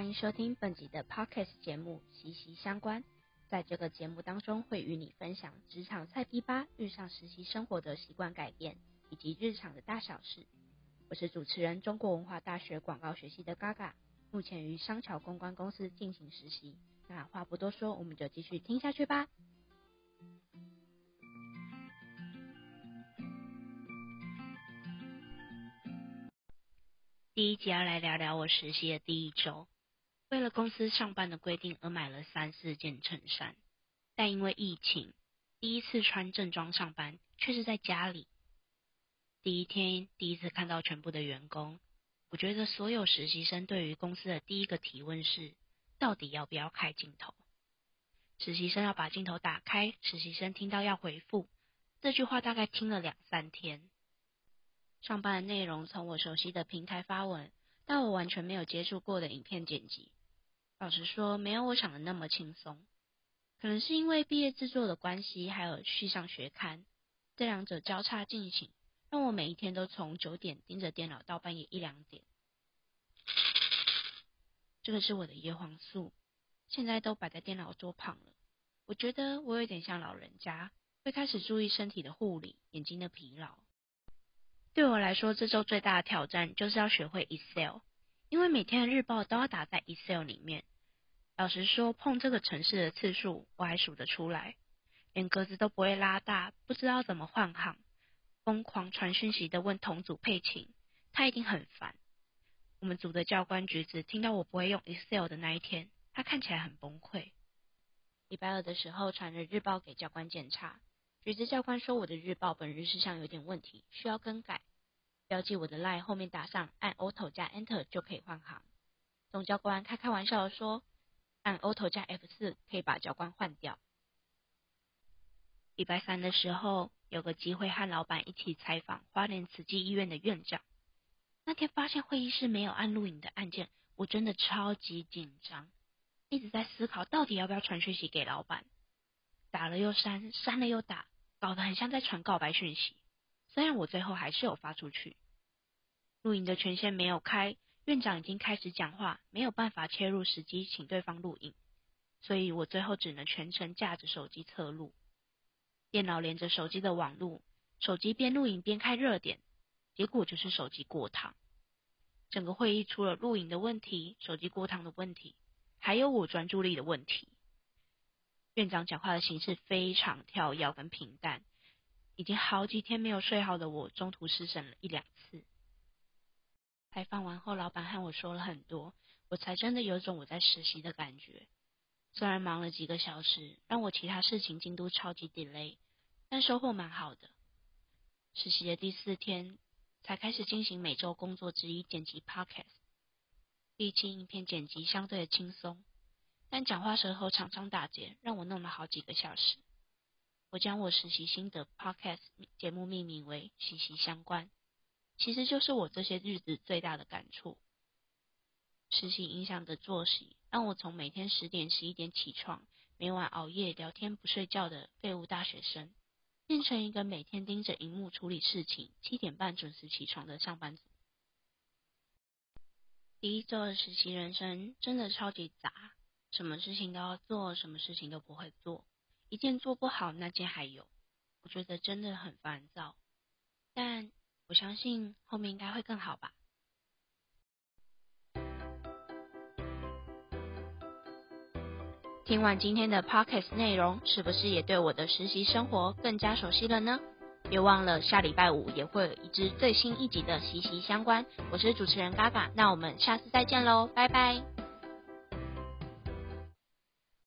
欢迎收听本集的 Podcast 节目《息息相关》。在这个节目当中，会与你分享职场菜逼吧遇上实习生活的习惯改变，以及日常的大小事。我是主持人，中国文化大学广告学系的 Gaga，目前于商桥公关公司进行实习。那话不多说，我们就继续听下去吧。第一集要来聊聊我实习的第一周。为了公司上班的规定而买了三四件衬衫，但因为疫情，第一次穿正装上班却是在家里。第一天第一次看到全部的员工，我觉得所有实习生对于公司的第一个提问是：到底要不要开镜头？实习生要把镜头打开，实习生听到要回复，这句话大概听了两三天。上班的内容从我熟悉的平台发文，到我完全没有接触过的影片剪辑。老实说，没有我想的那么轻松。可能是因为毕业制作的关系，还有续上学刊，这两者交叉进行，让我每一天都从九点盯着电脑到半夜一两点。这个是我的叶黄素，现在都摆在电脑桌旁了。我觉得我有点像老人家，会开始注意身体的护理、眼睛的疲劳。对我来说，这周最大的挑战就是要学会 Excel，因为每天的日报都要打在 Excel 里面。老实说，碰这个城市的次数我还数得出来，连格子都不会拉大，不知道怎么换行，疯狂传讯息的问同组配琴，他一定很烦。我们组的教官橘子听到我不会用 Excel 的那一天，他看起来很崩溃。礼拜二的时候传了日报给教官检查，橘子教官说我的日报本日事项有点问题，需要更改，标记我的 line 后面打上按 Auto 加 Enter 就可以换行。总教官开开玩笑的说。按 Auto 加 F 四可以把教官换掉。礼拜三的时候，有个机会和老板一起采访花莲慈济医院的院长。那天发现会议室没有按录影的按键，我真的超级紧张，一直在思考到底要不要传讯息给老板。打了又删，删了又打，搞得很像在传告白讯息。虽然我最后还是有发出去，录影的权限没有开。院长已经开始讲话，没有办法切入时机，请对方录影，所以我最后只能全程架着手机侧录，电脑连着手机的网路，手机边录影边开热点，结果就是手机过烫。整个会议除了录影的问题、手机过烫的问题，还有我专注力的问题。院长讲话的形式非常跳跃跟平淡，已经好几天没有睡好的我，中途失神了一两次。采访完后，老板和我说了很多，我才真的有种我在实习的感觉。虽然忙了几个小时，让我其他事情进度超级 delay，但收获蛮好的。实习的第四天，才开始进行每周工作之一剪辑 podcast。毕竟影片剪辑相对的轻松，但讲话时候常常打结，让我弄了好几个小时。我将我实习心得 podcast 节目命名为“息息相关”。其实就是我这些日子最大的感触。实习影响的作息，让我从每天十点十一点起床，每晚熬夜聊天不睡觉的废物大学生，变成一个每天盯着荧幕处理事情，七点半准时起床的上班族。第一周的实习人生真的超级杂，什么事情都要做，什么事情都不会做，一件做不好，那件还有，我觉得真的很烦躁。但我相信后面应该会更好吧。听完今天的 podcast 内容，是不是也对我的实习生活更加熟悉了呢？别忘了下礼拜五也会有一支最新一集的息息相关。我是主持人嘎嘎，那我们下次再见喽，拜拜。